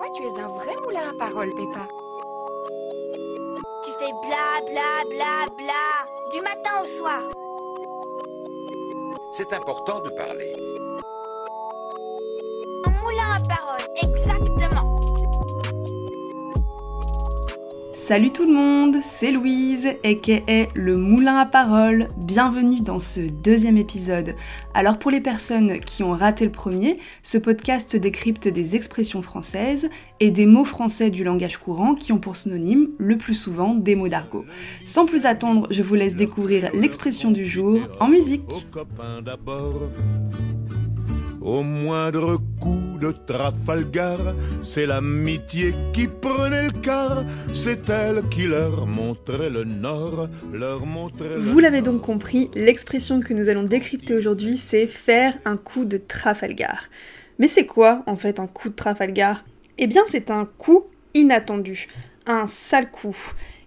fois, tu es un vrai moulin à parole, Peppa. Tu fais bla bla bla bla du matin au soir. C'est important de parler. Un moulin à parole, Salut tout le monde, c'est Louise, aka le Moulin à Parole. Bienvenue dans ce deuxième épisode. Alors pour les personnes qui ont raté le premier, ce podcast décrypte des expressions françaises et des mots français du langage courant qui ont pour synonyme le plus souvent des mots d'argot. Sans plus attendre, je vous laisse découvrir l'expression du jour en musique. Au moindre coup de Trafalgar, c'est l'amitié qui prenait le quart. C'est elle qui leur montrait le nord, leur montrait le Vous l'avez donc compris, l'expression que nous allons décrypter aujourd'hui, c'est faire un coup de Trafalgar. Mais c'est quoi en fait un coup de Trafalgar? Eh bien c'est un coup inattendu, un sale coup.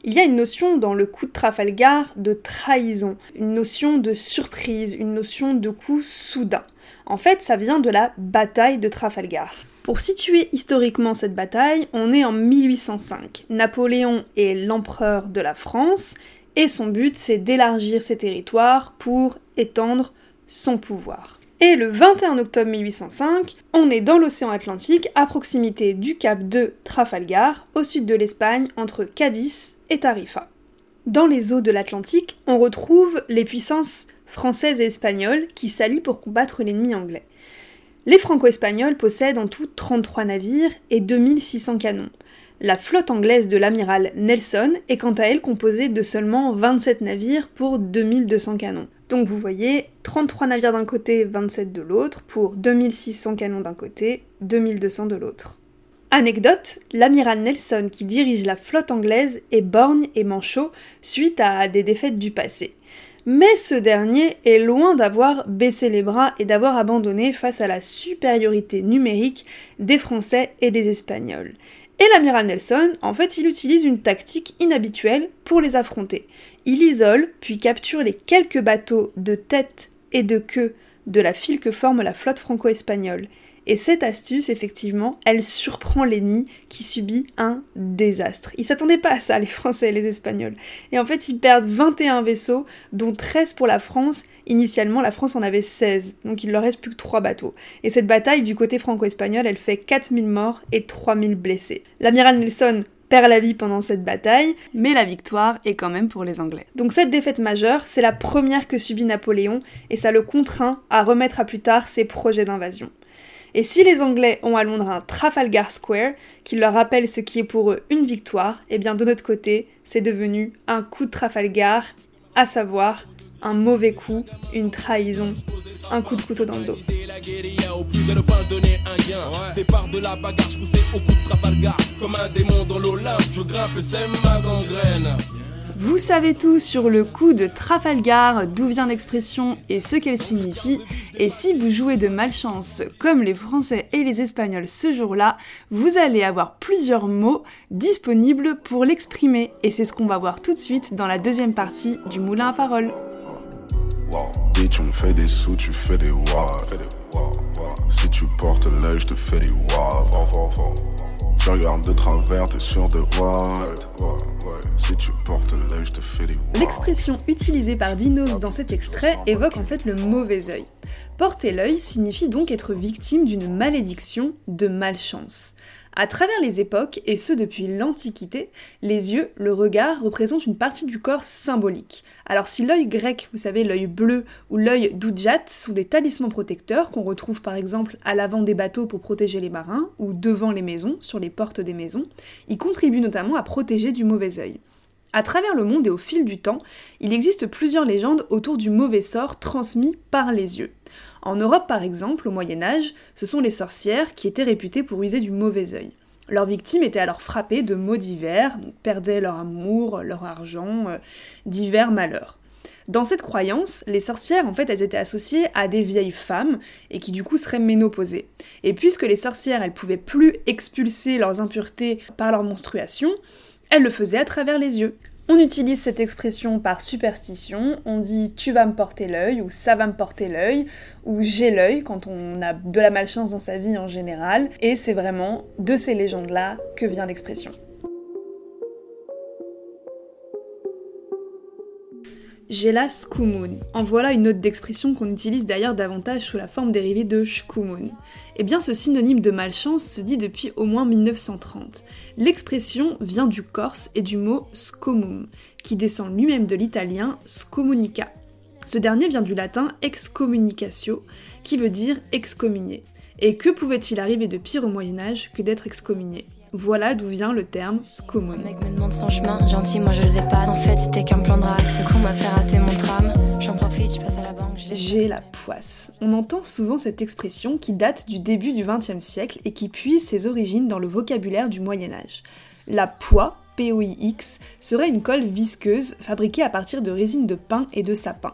Il y a une notion dans le coup de Trafalgar de trahison, une notion de surprise, une notion de coup soudain. En fait, ça vient de la bataille de Trafalgar. Pour situer historiquement cette bataille, on est en 1805. Napoléon est l'empereur de la France et son but c'est d'élargir ses territoires pour étendre son pouvoir. Et le 21 octobre 1805, on est dans l'océan Atlantique à proximité du cap de Trafalgar, au sud de l'Espagne, entre Cadiz et Tarifa. Dans les eaux de l'Atlantique, on retrouve les puissances françaises et espagnoles qui s'allient pour combattre l'ennemi anglais. Les franco-espagnols possèdent en tout 33 navires et 2600 canons. La flotte anglaise de l'amiral Nelson est quant à elle composée de seulement 27 navires pour 2200 canons. Donc vous voyez, 33 navires d'un côté, 27 de l'autre, pour 2600 canons d'un côté, 2200 de l'autre. Anecdote, l'amiral Nelson qui dirige la flotte anglaise est borgne et manchot suite à des défaites du passé. Mais ce dernier est loin d'avoir baissé les bras et d'avoir abandonné face à la supériorité numérique des Français et des Espagnols. Et l'amiral Nelson, en fait, il utilise une tactique inhabituelle pour les affronter. Il isole, puis capture les quelques bateaux de tête et de queue de la file que forme la flotte franco-espagnole. Et cette astuce, effectivement, elle surprend l'ennemi qui subit un désastre. Ils s'attendaient pas à ça, les Français et les Espagnols. Et en fait, ils perdent 21 vaisseaux, dont 13 pour la France. Initialement, la France en avait 16, donc il leur reste plus que 3 bateaux. Et cette bataille, du côté franco-espagnol, elle fait 4000 morts et 3000 blessés. L'amiral Nelson la vie pendant cette bataille, mais la victoire est quand même pour les Anglais. Donc cette défaite majeure, c'est la première que subit Napoléon, et ça le contraint à remettre à plus tard ses projets d'invasion. Et si les Anglais ont à Londres un Trafalgar Square, qui leur rappelle ce qui est pour eux une victoire, eh bien de notre côté, c'est devenu un coup de Trafalgar, à savoir un mauvais coup, une trahison, un coup de couteau dans le dos. Vous savez tout sur le coup de Trafalgar, d'où vient l'expression et ce qu'elle signifie, et si vous jouez de malchance comme les Français et les Espagnols ce jour-là, vous allez avoir plusieurs mots disponibles pour l'exprimer, et c'est ce qu'on va voir tout de suite dans la deuxième partie du Moulin à Parole. L'expression utilisée par Dinos dans cet extrait évoque en fait le mauvais œil. Porter l'œil signifie donc être victime d'une malédiction, de malchance. À travers les époques, et ce depuis l'Antiquité, les yeux, le regard, représentent une partie du corps symbolique. Alors si l'œil grec, vous savez, l'œil bleu ou l'œil d'Oudjat sont des talismans protecteurs qu'on retrouve par exemple à l'avant des bateaux pour protéger les marins ou devant les maisons, sur les portes des maisons, ils contribuent notamment à protéger du mauvais œil. À travers le monde et au fil du temps, il existe plusieurs légendes autour du mauvais sort transmis par les yeux. En Europe par exemple, au Moyen Âge, ce sont les sorcières qui étaient réputées pour user du mauvais œil. Leurs victimes étaient alors frappées de maux divers, perdaient leur amour, leur argent, euh, divers malheurs. Dans cette croyance, les sorcières, en fait, elles étaient associées à des vieilles femmes et qui du coup seraient ménopausées. Et puisque les sorcières, elles pouvaient plus expulser leurs impuretés par leur menstruation, elles le faisaient à travers les yeux. On utilise cette expression par superstition, on dit tu vas me porter l'œil ou ça va me porter l'œil ou j'ai l'œil quand on a de la malchance dans sa vie en général et c'est vraiment de ces légendes-là que vient l'expression. J'ai la skumun. En voilà une autre d'expression qu'on utilise d'ailleurs davantage sous la forme dérivée de shkumun. Eh bien, ce synonyme de malchance se dit depuis au moins 1930. L'expression vient du corse et du mot scomum, qui descend lui-même de l'italien scomunica. Ce dernier vient du latin excommunicatio, qui veut dire excommunier. Et que pouvait-il arriver de pire au Moyen Âge que d'être excommunié? Voilà d'où vient le terme scomun. mec me demande son chemin, gentil, moi je le dépanne. En fait, c'était qu'un plan de drague, ce qu'on m'a fait rater mon tram. J'en profite, je passe à la banque. J'ai la poisse. On entend souvent cette expression qui date du début du XXe siècle et qui puise ses origines dans le vocabulaire du Moyen Âge. La poix, POIX, serait une colle visqueuse fabriquée à partir de résine de pin et de sapin.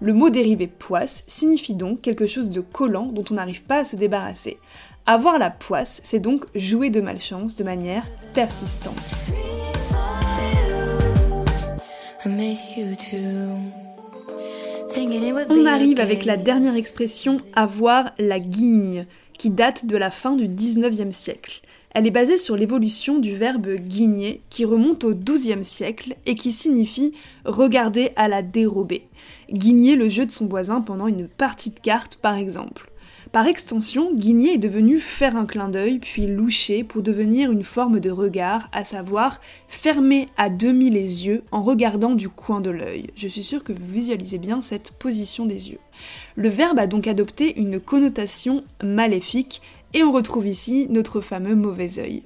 Le mot dérivé poisse signifie donc quelque chose de collant dont on n'arrive pas à se débarrasser. Avoir la poisse, c'est donc jouer de malchance de manière persistante. On arrive avec la dernière expression avoir la guigne, qui date de la fin du 19e siècle. Elle est basée sur l'évolution du verbe guigner, qui remonte au XIIe siècle et qui signifie regarder à la dérobée. Guigner le jeu de son voisin pendant une partie de cartes, par exemple. Par extension, guigner est devenu faire un clin d'œil, puis loucher pour devenir une forme de regard, à savoir fermer à demi les yeux en regardant du coin de l'œil. Je suis sûre que vous visualisez bien cette position des yeux. Le verbe a donc adopté une connotation maléfique et on retrouve ici notre fameux mauvais œil.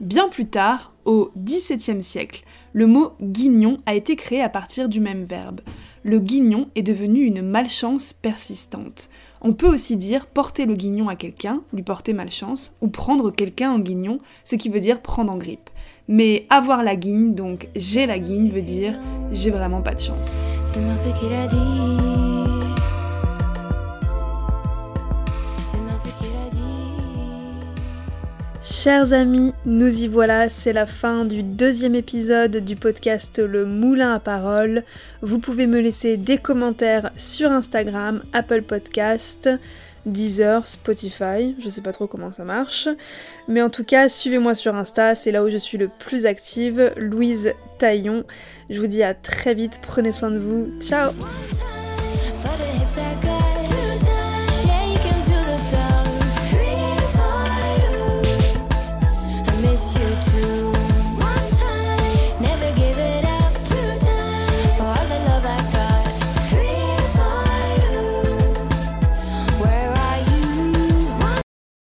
Bien plus tard, au XVIIe siècle, le mot guignon a été créé à partir du même verbe. Le guignon est devenu une malchance persistante. On peut aussi dire porter le guignon à quelqu'un, lui porter malchance, ou prendre quelqu'un en guignon, ce qui veut dire prendre en grippe. Mais avoir la guigne, donc j'ai la guigne, veut dire j'ai vraiment pas de chance. Chers amis, nous y voilà, c'est la fin du deuxième épisode du podcast Le Moulin à Parole. Vous pouvez me laisser des commentaires sur Instagram, Apple Podcast, Deezer, Spotify, je sais pas trop comment ça marche. Mais en tout cas, suivez-moi sur Insta, c'est là où je suis le plus active, Louise Taillon. Je vous dis à très vite, prenez soin de vous, ciao